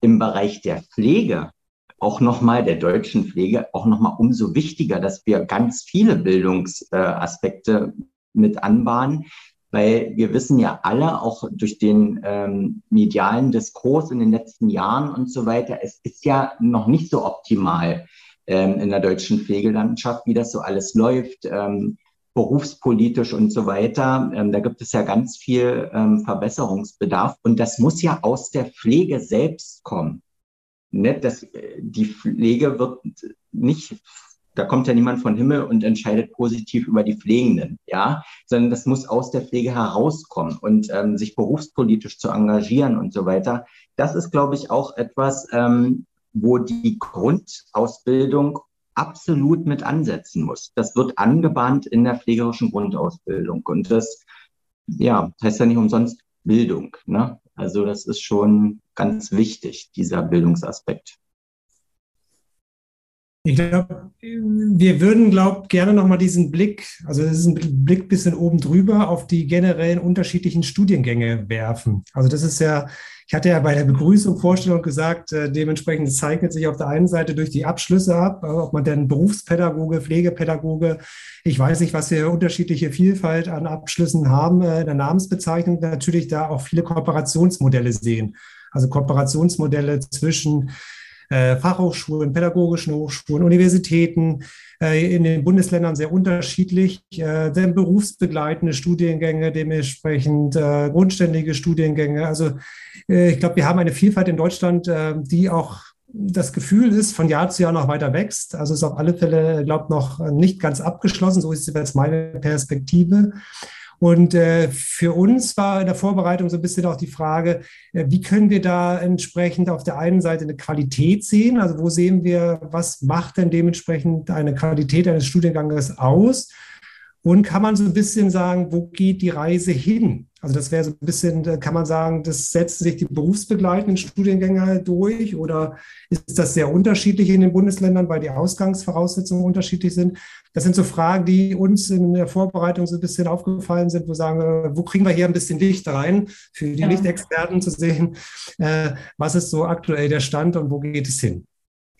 im Bereich der Pflege, auch nochmal der deutschen Pflege, auch nochmal umso wichtiger, dass wir ganz viele Bildungsaspekte äh, mit anbahnen, weil wir wissen ja alle, auch durch den ähm, medialen Diskurs in den letzten Jahren und so weiter, es ist ja noch nicht so optimal ähm, in der deutschen Pflegelandschaft, wie das so alles läuft. Ähm, berufspolitisch und so weiter. Ähm, da gibt es ja ganz viel ähm, Verbesserungsbedarf und das muss ja aus der Pflege selbst kommen. Ne? Das, äh, die Pflege wird nicht, da kommt ja niemand von Himmel und entscheidet positiv über die Pflegenden, ja, sondern das muss aus der Pflege herauskommen und ähm, sich berufspolitisch zu engagieren und so weiter. Das ist, glaube ich, auch etwas, ähm, wo die Grundausbildung absolut mit ansetzen muss. Das wird angebahnt in der pflegerischen Grundausbildung. Und das, ja, heißt ja nicht umsonst Bildung. Ne? Also das ist schon ganz wichtig, dieser Bildungsaspekt. Ich glaube, wir würden, glaube gerne nochmal diesen Blick, also das ist ein Blick bisschen oben drüber, auf die generellen unterschiedlichen Studiengänge werfen. Also das ist ja, ich hatte ja bei der Begrüßung, Vorstellung gesagt, äh, dementsprechend zeichnet sich auf der einen Seite durch die Abschlüsse ab, äh, ob man denn Berufspädagoge, Pflegepädagoge, ich weiß nicht, was wir unterschiedliche Vielfalt an Abschlüssen haben, äh, in der Namensbezeichnung natürlich da auch viele Kooperationsmodelle sehen. Also Kooperationsmodelle zwischen äh, Fachhochschulen, pädagogischen Hochschulen, Universitäten, äh, in den Bundesländern sehr unterschiedlich, äh, denn berufsbegleitende Studiengänge, dementsprechend äh, grundständige Studiengänge. Also äh, ich glaube, wir haben eine Vielfalt in Deutschland, äh, die auch das Gefühl ist, von Jahr zu Jahr noch weiter wächst. Also ist auf alle Fälle, glaube ich, noch nicht ganz abgeschlossen. So ist jetzt meine Perspektive. Und äh, für uns war in der Vorbereitung so ein bisschen auch die Frage, äh, wie können wir da entsprechend auf der einen Seite eine Qualität sehen? Also wo sehen wir, was macht denn dementsprechend eine Qualität eines Studienganges aus? Und kann man so ein bisschen sagen, wo geht die Reise hin? Also das wäre so ein bisschen, kann man sagen, das setzen sich die berufsbegleitenden Studiengänge halt durch oder ist das sehr unterschiedlich in den Bundesländern, weil die Ausgangsvoraussetzungen unterschiedlich sind? Das sind so Fragen, die uns in der Vorbereitung so ein bisschen aufgefallen sind, wo sagen, wir, wo kriegen wir hier ein bisschen Licht rein, für die ja. Lichtexperten zu sehen, äh, was ist so aktuell der Stand und wo geht es hin?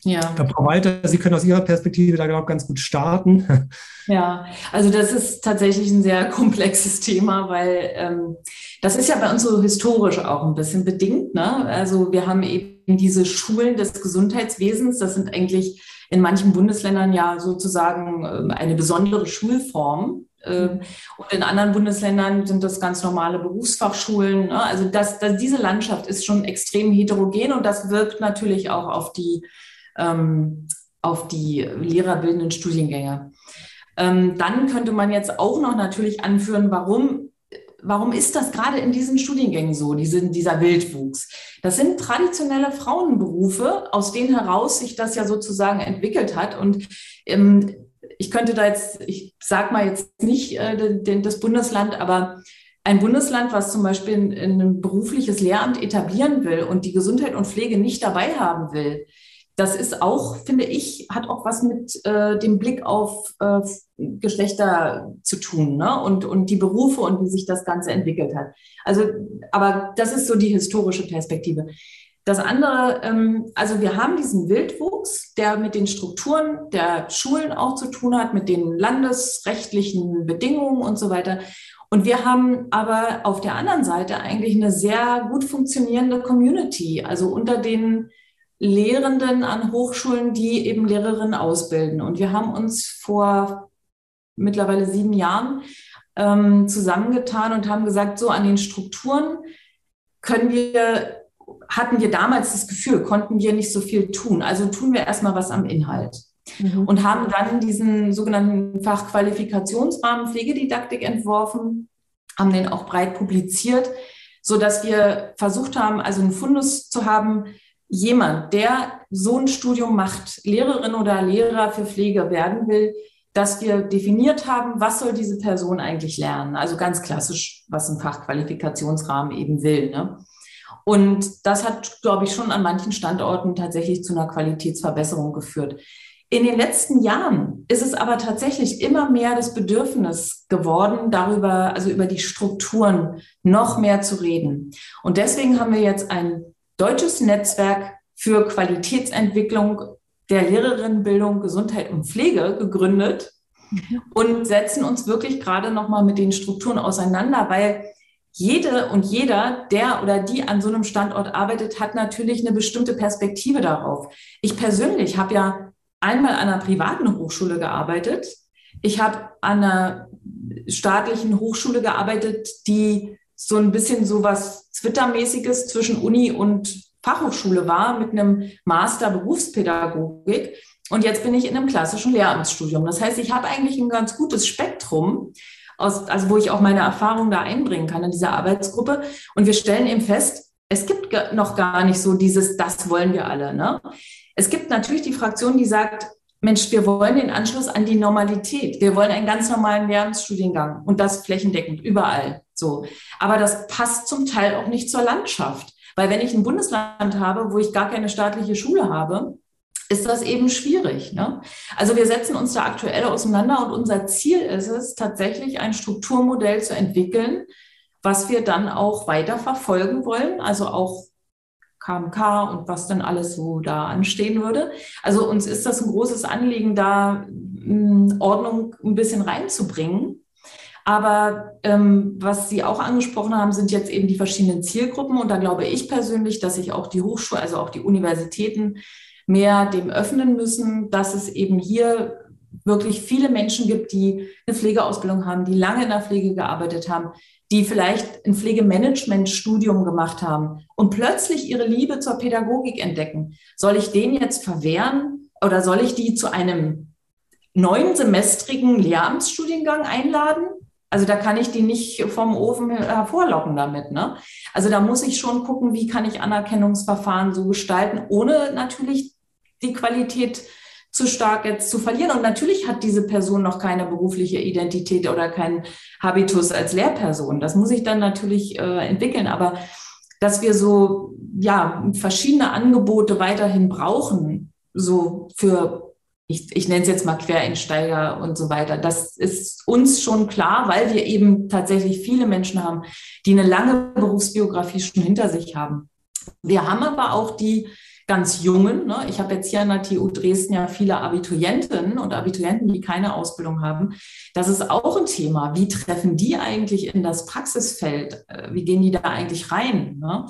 Ja. Frau Walter, Sie können aus Ihrer Perspektive da, glaube ich, ganz gut starten. Ja, also das ist tatsächlich ein sehr komplexes Thema, weil ähm, das ist ja bei uns so historisch auch ein bisschen bedingt. Ne? Also wir haben eben diese Schulen des Gesundheitswesens, das sind eigentlich in manchen Bundesländern ja sozusagen ähm, eine besondere Schulform. Ähm, und in anderen Bundesländern sind das ganz normale Berufsfachschulen. Ne? Also das, das, diese Landschaft ist schon extrem heterogen und das wirkt natürlich auch auf die ähm, auf die lehrerbildenden Studiengänge. Ähm, dann könnte man jetzt auch noch natürlich anführen, warum, warum ist das gerade in diesen Studiengängen so, diese, dieser Wildwuchs? Das sind traditionelle Frauenberufe, aus denen heraus sich das ja sozusagen entwickelt hat. Und ähm, ich könnte da jetzt, ich sage mal jetzt nicht äh, das Bundesland, aber ein Bundesland, was zum Beispiel ein, ein berufliches Lehramt etablieren will und die Gesundheit und Pflege nicht dabei haben will, das ist auch, finde ich, hat auch was mit äh, dem Blick auf äh, Geschlechter zu tun ne? und, und die Berufe und wie sich das Ganze entwickelt hat. Also, aber das ist so die historische Perspektive. Das andere, ähm, also wir haben diesen Wildwuchs, der mit den Strukturen der Schulen auch zu tun hat, mit den landesrechtlichen Bedingungen und so weiter. Und wir haben aber auf der anderen Seite eigentlich eine sehr gut funktionierende Community, also unter den Lehrenden an Hochschulen, die eben Lehrerinnen ausbilden. Und wir haben uns vor mittlerweile sieben Jahren ähm, zusammengetan und haben gesagt, so an den Strukturen können wir, hatten wir damals das Gefühl, konnten wir nicht so viel tun. Also tun wir erstmal was am Inhalt. Mhm. Und haben dann diesen sogenannten Fachqualifikationsrahmen Pflegedidaktik entworfen, haben den auch breit publiziert so dass wir versucht haben, also einen Fundus zu haben, jemand, der so ein Studium macht, Lehrerin oder Lehrer für Pflege werden will, dass wir definiert haben, was soll diese Person eigentlich lernen. Also ganz klassisch, was ein Fachqualifikationsrahmen eben will. Ne? Und das hat, glaube ich, schon an manchen Standorten tatsächlich zu einer Qualitätsverbesserung geführt. In den letzten Jahren ist es aber tatsächlich immer mehr das Bedürfnis geworden, darüber, also über die Strukturen noch mehr zu reden. Und deswegen haben wir jetzt ein deutsches Netzwerk für Qualitätsentwicklung der Lehrerinnenbildung, Gesundheit und Pflege gegründet mhm. und setzen uns wirklich gerade noch mal mit den Strukturen auseinander, weil jede und jeder, der oder die an so einem Standort arbeitet, hat natürlich eine bestimmte Perspektive darauf. Ich persönlich habe ja einmal an einer privaten Hochschule gearbeitet. Ich habe an einer staatlichen Hochschule gearbeitet, die so ein bisschen so was Twitter-mäßiges zwischen Uni und Fachhochschule war mit einem Master Berufspädagogik. Und jetzt bin ich in einem klassischen Lehramtsstudium. Das heißt, ich habe eigentlich ein ganz gutes Spektrum, aus, also wo ich auch meine Erfahrungen da einbringen kann in dieser Arbeitsgruppe. Und wir stellen eben fest, es gibt noch gar nicht so dieses, das wollen wir alle. Ne? Es gibt natürlich die Fraktion, die sagt, Mensch, wir wollen den Anschluss an die Normalität. Wir wollen einen ganz normalen Lehramtsstudiengang und das flächendeckend überall. So. Aber das passt zum Teil auch nicht zur Landschaft. Weil wenn ich ein Bundesland habe, wo ich gar keine staatliche Schule habe, ist das eben schwierig. Ne? Also wir setzen uns da aktuell auseinander und unser Ziel ist es, tatsächlich ein Strukturmodell zu entwickeln, was wir dann auch weiter verfolgen wollen, also auch KMK und was dann alles so da anstehen würde. Also uns ist das ein großes Anliegen, da hm, Ordnung ein bisschen reinzubringen. Aber ähm, was Sie auch angesprochen haben, sind jetzt eben die verschiedenen Zielgruppen. Und da glaube ich persönlich, dass sich auch die Hochschule, also auch die Universitäten mehr dem öffnen müssen, dass es eben hier wirklich viele Menschen gibt, die eine Pflegeausbildung haben, die lange in der Pflege gearbeitet haben, die vielleicht ein Pflegemanagement-Studium gemacht haben und plötzlich ihre Liebe zur Pädagogik entdecken. Soll ich den jetzt verwehren oder soll ich die zu einem neun semestrigen Lehramtsstudiengang einladen? Also da kann ich die nicht vom Ofen hervorlocken damit. Ne? Also da muss ich schon gucken, wie kann ich Anerkennungsverfahren so gestalten, ohne natürlich die Qualität zu stark jetzt zu verlieren. Und natürlich hat diese Person noch keine berufliche Identität oder keinen Habitus als Lehrperson. Das muss ich dann natürlich äh, entwickeln. Aber dass wir so, ja, verschiedene Angebote weiterhin brauchen, so für ich, ich nenne es jetzt mal Quereinsteiger und so weiter. Das ist uns schon klar, weil wir eben tatsächlich viele Menschen haben, die eine lange Berufsbiografie schon hinter sich haben. Wir haben aber auch die ganz Jungen. Ne? Ich habe jetzt hier an der TU Dresden ja viele Abiturientinnen und Abiturienten, die keine Ausbildung haben. Das ist auch ein Thema. Wie treffen die eigentlich in das Praxisfeld? Äh, wie gehen die da eigentlich rein? Ne?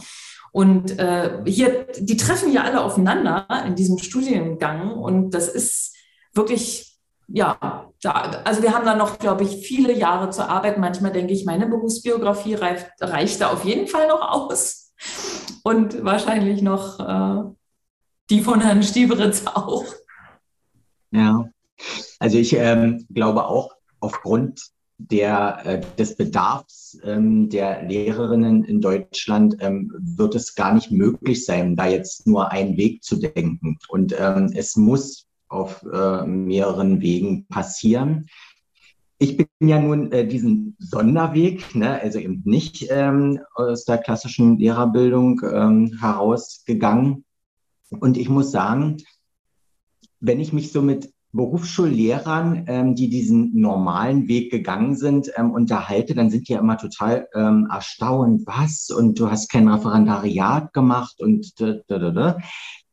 Und äh, hier, die treffen ja alle aufeinander in diesem Studiengang und das ist wirklich, ja, da, also wir haben da noch, glaube ich, viele Jahre zu arbeiten. Manchmal denke ich, meine Berufsbiografie reicht, reicht da auf jeden Fall noch aus und wahrscheinlich noch äh, die von Herrn Stieberitz auch. Ja, also ich ähm, glaube auch aufgrund der, äh, des Bedarfs ähm, der Lehrerinnen in Deutschland ähm, wird es gar nicht möglich sein, da jetzt nur einen Weg zu denken. Und ähm, es muss auf äh, mehreren Wegen passieren. Ich bin ja nun äh, diesen Sonderweg, ne, also eben nicht ähm, aus der klassischen Lehrerbildung ähm, herausgegangen. Und ich muss sagen, wenn ich mich so mit Berufsschullehrern, ähm, die diesen normalen Weg gegangen sind, ähm, unterhalte, dann sind die ja immer total ähm, erstaunt, was? Und du hast kein Referendariat gemacht und da, da, da, da.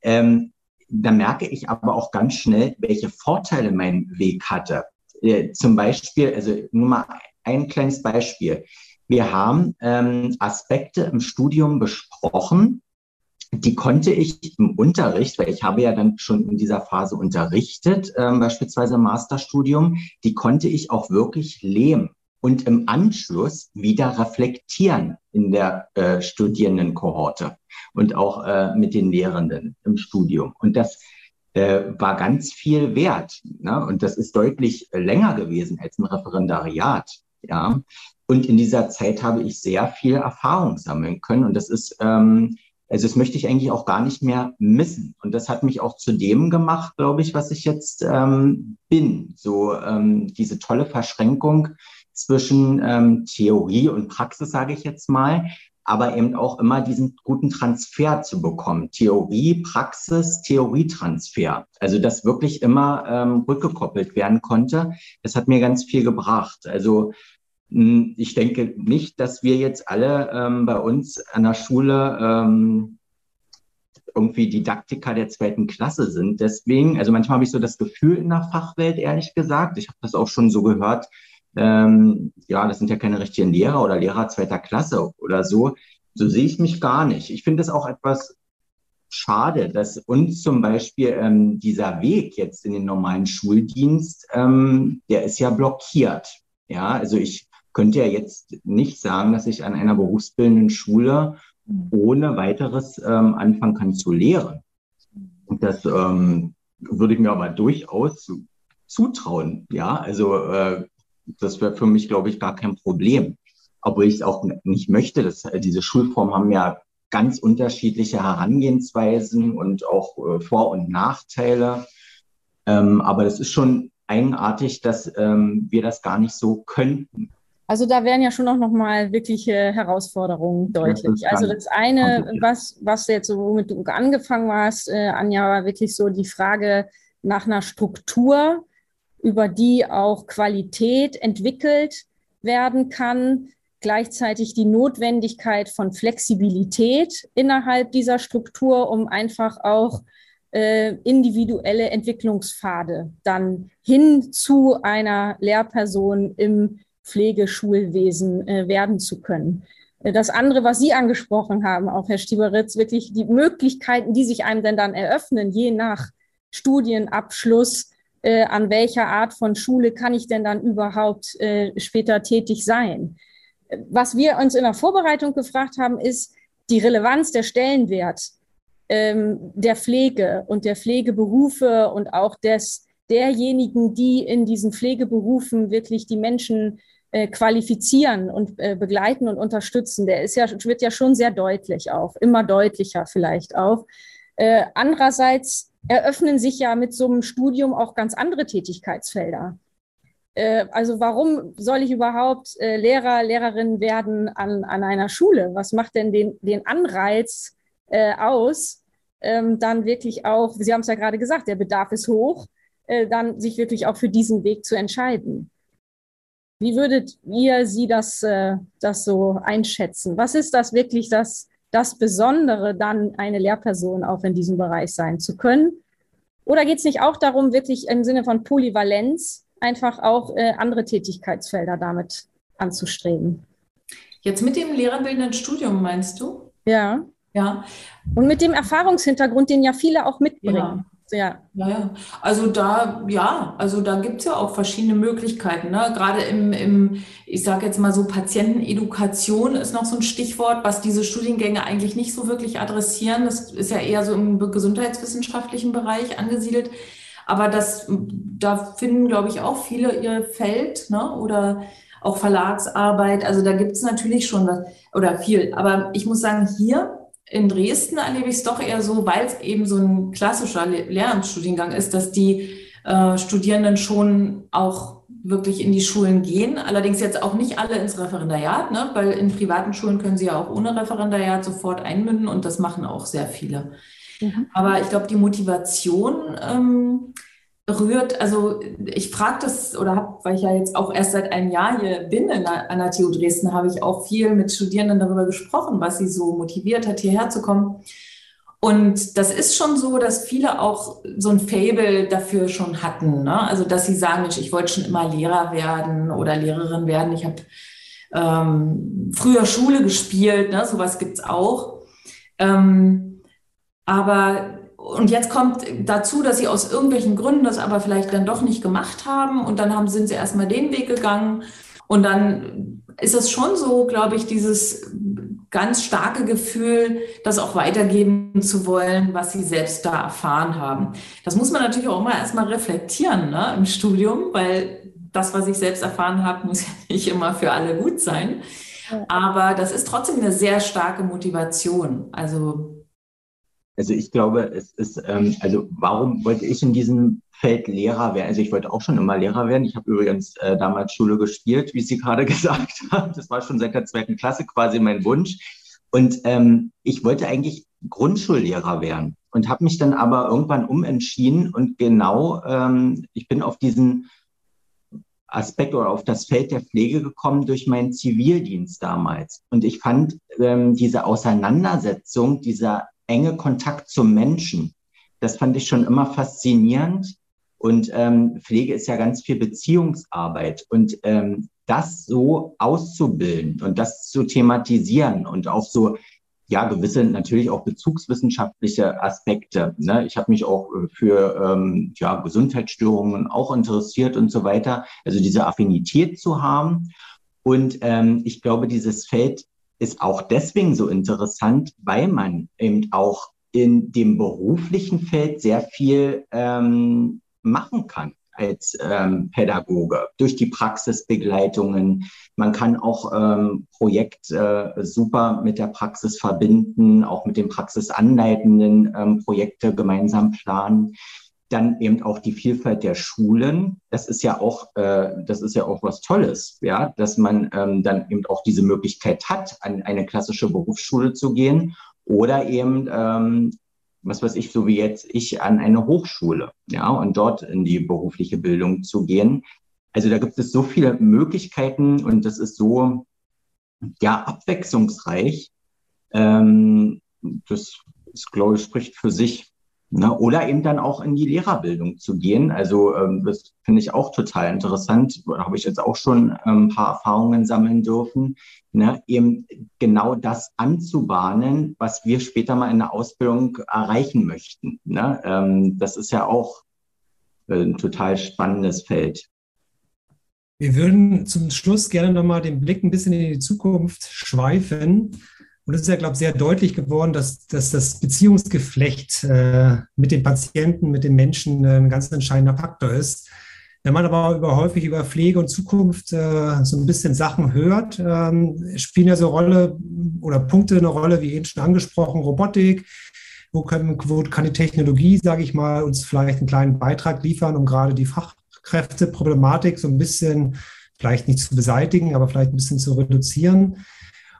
Ähm, da merke ich aber auch ganz schnell, welche Vorteile mein Weg hatte. Äh, zum Beispiel, also nur mal ein kleines Beispiel. Wir haben ähm, Aspekte im Studium besprochen, die konnte ich im Unterricht, weil ich habe ja dann schon in dieser Phase unterrichtet, ähm, beispielsweise im Masterstudium, die konnte ich auch wirklich leben und im Anschluss wieder reflektieren in der äh, Studierendenkohorte und auch äh, mit den Lehrenden im Studium. Und das äh, war ganz viel wert. Ne? Und das ist deutlich länger gewesen als ein Referendariat. Ja, und in dieser Zeit habe ich sehr viel Erfahrung sammeln können. Und das ist, ähm, also das möchte ich eigentlich auch gar nicht mehr missen. Und das hat mich auch zu dem gemacht, glaube ich, was ich jetzt ähm, bin. So ähm, diese tolle Verschränkung zwischen ähm, Theorie und Praxis, sage ich jetzt mal, aber eben auch immer diesen guten Transfer zu bekommen. Theorie, Praxis, Theorietransfer. Also dass wirklich immer ähm, rückgekoppelt werden konnte. Das hat mir ganz viel gebracht. Also ich denke nicht, dass wir jetzt alle ähm, bei uns an der Schule ähm, irgendwie Didaktiker der zweiten Klasse sind. Deswegen, also manchmal habe ich so das Gefühl in der Fachwelt, ehrlich gesagt, ich habe das auch schon so gehört, ähm, ja, das sind ja keine richtigen Lehrer oder Lehrer zweiter Klasse oder so. So sehe ich mich gar nicht. Ich finde es auch etwas schade, dass uns zum Beispiel ähm, dieser Weg jetzt in den normalen Schuldienst, ähm, der ist ja blockiert. Ja, also ich könnte ja jetzt nicht sagen, dass ich an einer berufsbildenden Schule ohne weiteres ähm, anfangen kann zu lehren. Und das ähm, würde ich mir aber durchaus zutrauen. Ja, also äh, das wäre für mich, glaube ich, gar kein Problem. Obwohl ich es auch nicht möchte. Dass, äh, diese Schulformen haben ja ganz unterschiedliche Herangehensweisen und auch äh, Vor- und Nachteile. Ähm, aber das ist schon eigenartig, dass ähm, wir das gar nicht so könnten. Also da wären ja schon auch nochmal wirkliche Herausforderungen deutlich. Das also das eine, was, was jetzt so, womit du angefangen hast, äh, Anja, war wirklich so die Frage nach einer Struktur, über die auch Qualität entwickelt werden kann, gleichzeitig die Notwendigkeit von Flexibilität innerhalb dieser Struktur, um einfach auch äh, individuelle Entwicklungspfade dann hin zu einer Lehrperson im Pflegeschulwesen äh, werden zu können. Äh, das andere, was Sie angesprochen haben, auch Herr Stieberitz, wirklich die Möglichkeiten, die sich einem denn dann eröffnen, je nach Studienabschluss, äh, an welcher Art von Schule kann ich denn dann überhaupt äh, später tätig sein. Was wir uns in der Vorbereitung gefragt haben, ist die Relevanz der Stellenwert ähm, der Pflege und der Pflegeberufe und auch des derjenigen, die in diesen Pflegeberufen wirklich die Menschen äh, qualifizieren und äh, begleiten und unterstützen, der ist ja, wird ja schon sehr deutlich auch, immer deutlicher vielleicht auch. Äh, andererseits eröffnen sich ja mit so einem Studium auch ganz andere Tätigkeitsfelder. Also warum soll ich überhaupt Lehrer, Lehrerin werden an, an einer Schule? Was macht denn den, den Anreiz aus, ähm, dann wirklich auch, Sie haben es ja gerade gesagt, der Bedarf ist hoch, dann sich wirklich auch für diesen Weg zu entscheiden? Wie würdet ihr Sie das, äh, das so einschätzen? Was ist das wirklich das, das Besondere, dann eine Lehrperson auch in diesem Bereich sein zu können? Oder geht es nicht auch darum, wirklich im Sinne von Polyvalenz einfach auch äh, andere Tätigkeitsfelder damit anzustreben? Jetzt mit dem lehrerbildenden Studium meinst du? Ja. Ja. Und mit dem Erfahrungshintergrund, den ja viele auch mitbringen. Ja. Ja. ja. Also da, ja, also da gibt es ja auch verschiedene Möglichkeiten. Ne? Gerade im, im, ich sage jetzt mal so, Patientenedukation ist noch so ein Stichwort, was diese Studiengänge eigentlich nicht so wirklich adressieren. Das ist ja eher so im gesundheitswissenschaftlichen Bereich angesiedelt. Aber das, da finden, glaube ich, auch viele ihr Feld, ne? Oder auch Verlagsarbeit. Also da gibt es natürlich schon was oder viel. Aber ich muss sagen, hier in Dresden erlebe ich es doch eher so, weil es eben so ein klassischer Lehramtsstudiengang ist, dass die äh, Studierenden schon auch wirklich in die Schulen gehen. Allerdings jetzt auch nicht alle ins Referendariat, ne? weil in privaten Schulen können sie ja auch ohne Referendariat sofort einmünden und das machen auch sehr viele. Mhm. Aber ich glaube, die Motivation ähm, rührt, also ich frage das oder habe, weil ich ja jetzt auch erst seit einem Jahr hier bin in an der TU Dresden, habe ich auch viel mit Studierenden darüber gesprochen, was sie so motiviert hat, hierher zu kommen. Und das ist schon so, dass viele auch so ein Fable dafür schon hatten. Ne? Also, dass sie sagen, Mensch, ich wollte schon immer Lehrer werden oder Lehrerin werden. Ich habe ähm, früher Schule gespielt, ne? sowas gibt es auch. Ähm, aber und jetzt kommt dazu, dass sie aus irgendwelchen Gründen das aber vielleicht dann doch nicht gemacht haben und dann haben, sind sie erstmal den Weg gegangen und dann ist es schon so, glaube ich, dieses ganz starke Gefühl, das auch weitergeben zu wollen, was sie selbst da erfahren haben. Das muss man natürlich auch immer erstmal reflektieren ne, im Studium, weil das, was ich selbst erfahren habe, muss ja nicht immer für alle gut sein. Aber das ist trotzdem eine sehr starke Motivation. Also, also ich glaube, es ist, ähm, also warum wollte ich in diesem Feld Lehrer werden? Also ich wollte auch schon immer Lehrer werden. Ich habe übrigens äh, damals Schule gespielt, wie Sie gerade gesagt haben. Das war schon seit der zweiten Klasse quasi mein Wunsch. Und ähm, ich wollte eigentlich Grundschullehrer werden und habe mich dann aber irgendwann umentschieden und genau, ähm, ich bin auf diesen Aspekt oder auf das Feld der Pflege gekommen durch meinen Zivildienst damals. Und ich fand ähm, diese Auseinandersetzung, dieser enge Kontakt zum Menschen, das fand ich schon immer faszinierend. Und ähm, Pflege ist ja ganz viel Beziehungsarbeit. Und ähm, das so auszubilden und das zu thematisieren und auch so ja, gewisse natürlich auch bezugswissenschaftliche Aspekte. Ne? Ich habe mich auch äh, für ähm, ja, Gesundheitsstörungen auch interessiert und so weiter. Also diese Affinität zu haben. Und ähm, ich glaube, dieses Feld ist auch deswegen so interessant, weil man eben auch in dem beruflichen Feld sehr viel ähm, machen kann als ähm, Pädagoge durch die Praxisbegleitungen. Man kann auch ähm, Projekt äh, super mit der Praxis verbinden, auch mit den praxisanleitenden ähm, Projekte gemeinsam planen. Dann eben auch die Vielfalt der Schulen. Das ist ja auch, äh, das ist ja auch was Tolles, ja, dass man ähm, dann eben auch diese Möglichkeit hat, an eine klassische Berufsschule zu gehen oder eben ähm, was weiß ich, so wie jetzt ich an eine Hochschule, ja, und dort in die berufliche Bildung zu gehen. Also da gibt es so viele Möglichkeiten und das ist so, ja, abwechslungsreich. Ähm, das, das, glaube ich, spricht für sich. Ne? Oder eben dann auch in die Lehrerbildung zu gehen. Also ähm, das finde ich auch total interessant. Da habe ich jetzt auch schon ähm, ein paar Erfahrungen sammeln dürfen. Ne? Eben genau das anzubahnen, was wir später mal in der Ausbildung erreichen möchten. Ne? Ähm, das ist ja auch äh, ein total spannendes Feld. Wir würden zum Schluss gerne nochmal den Blick ein bisschen in die Zukunft schweifen und es ist ja, glaube ich, sehr deutlich geworden, dass, dass das Beziehungsgeflecht äh, mit den Patienten, mit den Menschen äh, ein ganz entscheidender Faktor ist. Wenn man aber über, häufig über Pflege und Zukunft äh, so ein bisschen Sachen hört, ähm, spielen ja so Rolle oder Punkte eine Rolle, wie eben schon angesprochen, Robotik. Wo, können, wo kann die Technologie, sage ich mal, uns vielleicht einen kleinen Beitrag liefern, um gerade die Fachkräfteproblematik so ein bisschen, vielleicht nicht zu beseitigen, aber vielleicht ein bisschen zu reduzieren.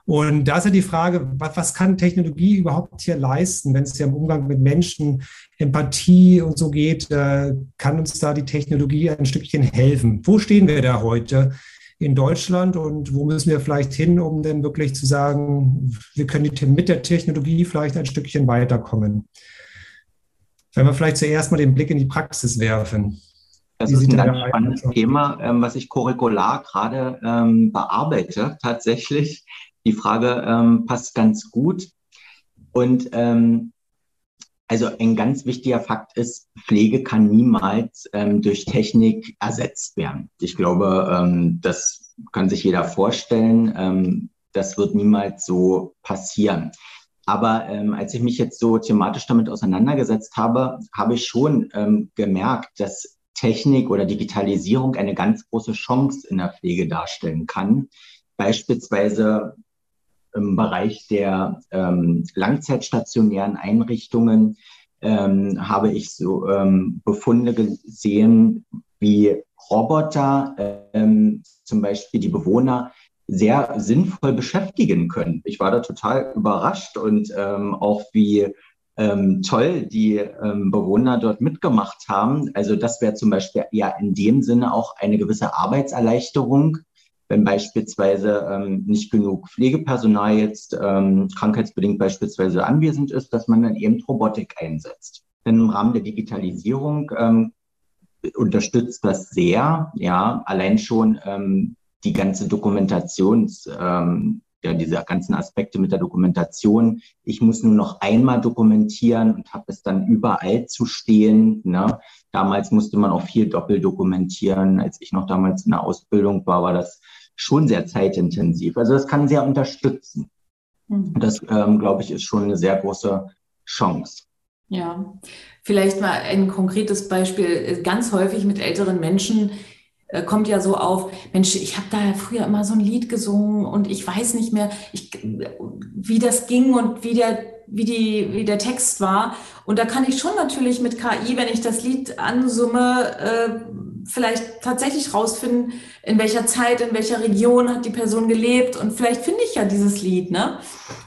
Und da ist ja die Frage, was, was kann Technologie überhaupt hier leisten, wenn es ja im Umgang mit Menschen, Empathie und so geht, äh, kann uns da die Technologie ein Stückchen helfen? Wo stehen wir da heute in Deutschland und wo müssen wir vielleicht hin, um denn wirklich zu sagen, wir können mit der Technologie vielleicht ein Stückchen weiterkommen? Wenn wir vielleicht zuerst mal den Blick in die Praxis werfen. Das ist ein ganz spannendes Thema, ähm, was ich curricular gerade ähm, bearbeite, tatsächlich. Die Frage ähm, passt ganz gut. Und ähm, also ein ganz wichtiger Fakt ist, Pflege kann niemals ähm, durch Technik ersetzt werden. Ich glaube, ähm, das kann sich jeder vorstellen. Ähm, das wird niemals so passieren. Aber ähm, als ich mich jetzt so thematisch damit auseinandergesetzt habe, habe ich schon ähm, gemerkt, dass Technik oder Digitalisierung eine ganz große Chance in der Pflege darstellen kann. Beispielsweise im Bereich der ähm, langzeitstationären Einrichtungen ähm, habe ich so ähm, Befunde gesehen, wie Roboter ähm, zum Beispiel die Bewohner sehr sinnvoll beschäftigen können. Ich war da total überrascht und ähm, auch wie ähm, toll die ähm, Bewohner dort mitgemacht haben. Also das wäre zum Beispiel ja in dem Sinne auch eine gewisse Arbeitserleichterung wenn beispielsweise ähm, nicht genug Pflegepersonal jetzt ähm, krankheitsbedingt beispielsweise anwesend ist, dass man dann eben Robotik einsetzt. Denn im Rahmen der Digitalisierung ähm, unterstützt das sehr, ja, allein schon ähm, die ganze Dokumentations, ähm, ja, diese ganzen Aspekte mit der Dokumentation. Ich muss nur noch einmal dokumentieren und habe es dann überall zu stehen. Ne? Damals musste man auch viel doppelt dokumentieren. Als ich noch damals in der Ausbildung war, war das schon sehr zeitintensiv. Also das kann sehr unterstützen. Mhm. Das, ähm, glaube ich, ist schon eine sehr große Chance. Ja, vielleicht mal ein konkretes Beispiel. Ganz häufig mit älteren Menschen kommt ja so auf, Mensch, ich habe da früher immer so ein Lied gesungen und ich weiß nicht mehr, ich, wie das ging und wie der, wie, die, wie der Text war. Und da kann ich schon natürlich mit KI, wenn ich das Lied ansumme, äh, vielleicht tatsächlich rausfinden, in welcher Zeit, in welcher Region hat die Person gelebt und vielleicht finde ich ja dieses Lied, ne?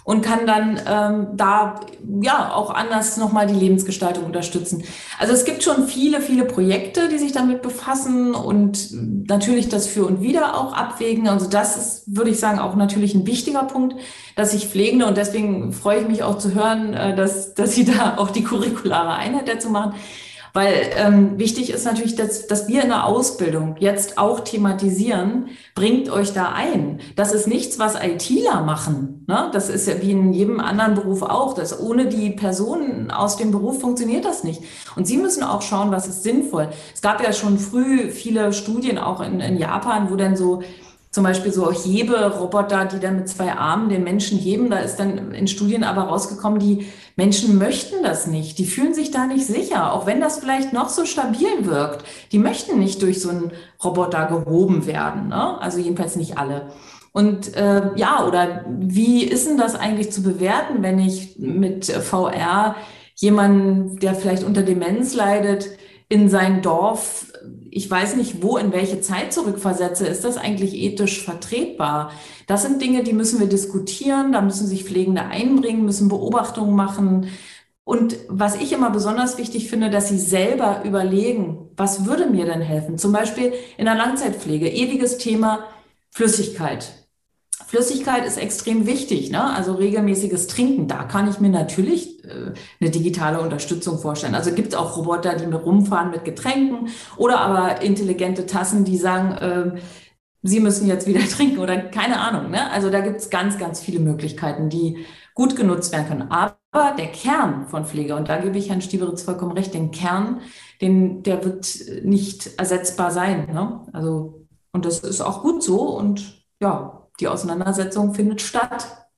Und kann dann ähm, da ja auch anders nochmal die Lebensgestaltung unterstützen. Also es gibt schon viele, viele Projekte, die sich damit befassen und natürlich das für und wieder auch abwägen. Also das ist, würde ich sagen, auch natürlich ein wichtiger Punkt, dass ich Pflegende und deswegen freue ich mich auch zu hören, äh, dass, dass Sie da auch die curriculare Einheit dazu machen weil ähm, wichtig ist natürlich, dass, dass wir in der Ausbildung jetzt auch thematisieren, bringt euch da ein. Das ist nichts, was ITler machen. Ne? Das ist ja wie in jedem anderen Beruf auch. Das, ohne die Personen aus dem Beruf funktioniert das nicht. Und sie müssen auch schauen, was ist sinnvoll. Es gab ja schon früh viele Studien auch in, in Japan, wo dann so zum Beispiel so Heberoboter, die dann mit zwei Armen den Menschen heben. Da ist dann in Studien aber rausgekommen, die Menschen möchten das nicht. Die fühlen sich da nicht sicher, auch wenn das vielleicht noch so stabil wirkt. Die möchten nicht durch so einen Roboter gehoben werden. Ne? Also jedenfalls nicht alle. Und äh, ja, oder wie ist denn das eigentlich zu bewerten, wenn ich mit VR jemanden, der vielleicht unter Demenz leidet, in sein Dorf ich weiß nicht, wo, in welche Zeit zurückversetze, ist das eigentlich ethisch vertretbar? Das sind Dinge, die müssen wir diskutieren, da müssen sich Pflegende einbringen, müssen Beobachtungen machen. Und was ich immer besonders wichtig finde, dass sie selber überlegen, was würde mir denn helfen? Zum Beispiel in der Langzeitpflege, ewiges Thema Flüssigkeit. Flüssigkeit ist extrem wichtig, ne? also regelmäßiges Trinken. Da kann ich mir natürlich äh, eine digitale Unterstützung vorstellen. Also gibt es auch Roboter, die mir rumfahren mit Getränken oder aber intelligente Tassen, die sagen, äh, Sie müssen jetzt wieder trinken oder keine Ahnung. Ne? Also da gibt es ganz, ganz viele Möglichkeiten, die gut genutzt werden können. Aber der Kern von Pflege, und da gebe ich Herrn Stieberitz vollkommen recht, den Kern, den, der wird nicht ersetzbar sein. Ne? Also, und das ist auch gut so und ja, die Auseinandersetzung findet statt.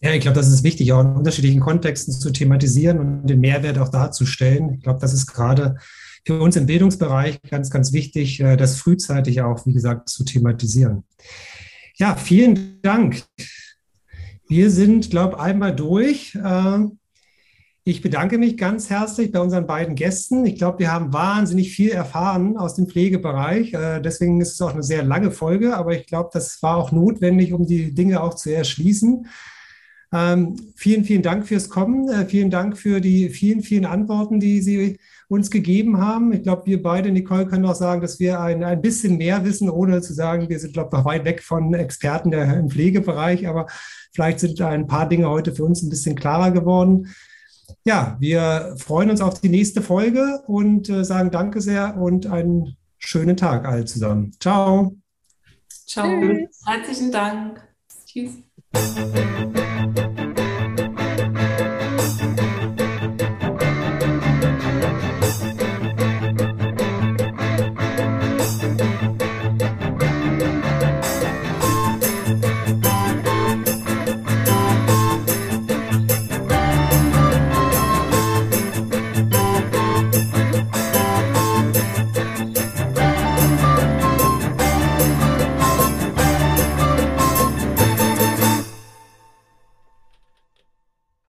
Ja, ich glaube, das ist wichtig, auch in unterschiedlichen Kontexten zu thematisieren und den Mehrwert auch darzustellen. Ich glaube, das ist gerade für uns im Bildungsbereich ganz, ganz wichtig, äh, das frühzeitig auch, wie gesagt, zu thematisieren. Ja, vielen Dank. Wir sind, glaube ich, einmal durch. Ich bedanke mich ganz herzlich bei unseren beiden Gästen. Ich glaube, wir haben wahnsinnig viel erfahren aus dem Pflegebereich. Äh, deswegen ist es auch eine sehr lange Folge, aber ich glaube, das war auch notwendig, um die Dinge auch zu erschließen. Ähm, vielen, vielen Dank fürs Kommen. Äh, vielen Dank für die vielen, vielen Antworten, die Sie uns gegeben haben. Ich glaube, wir beide, Nicole, können auch sagen, dass wir ein, ein bisschen mehr wissen, ohne zu sagen, wir sind, glaube ich, weit weg von Experten der, im Pflegebereich. Aber vielleicht sind ein paar Dinge heute für uns ein bisschen klarer geworden ja, wir freuen uns auf die nächste Folge und äh, sagen Danke sehr und einen schönen Tag alle zusammen. Ciao. Ciao. Tschüss. Herzlichen Dank. Tschüss.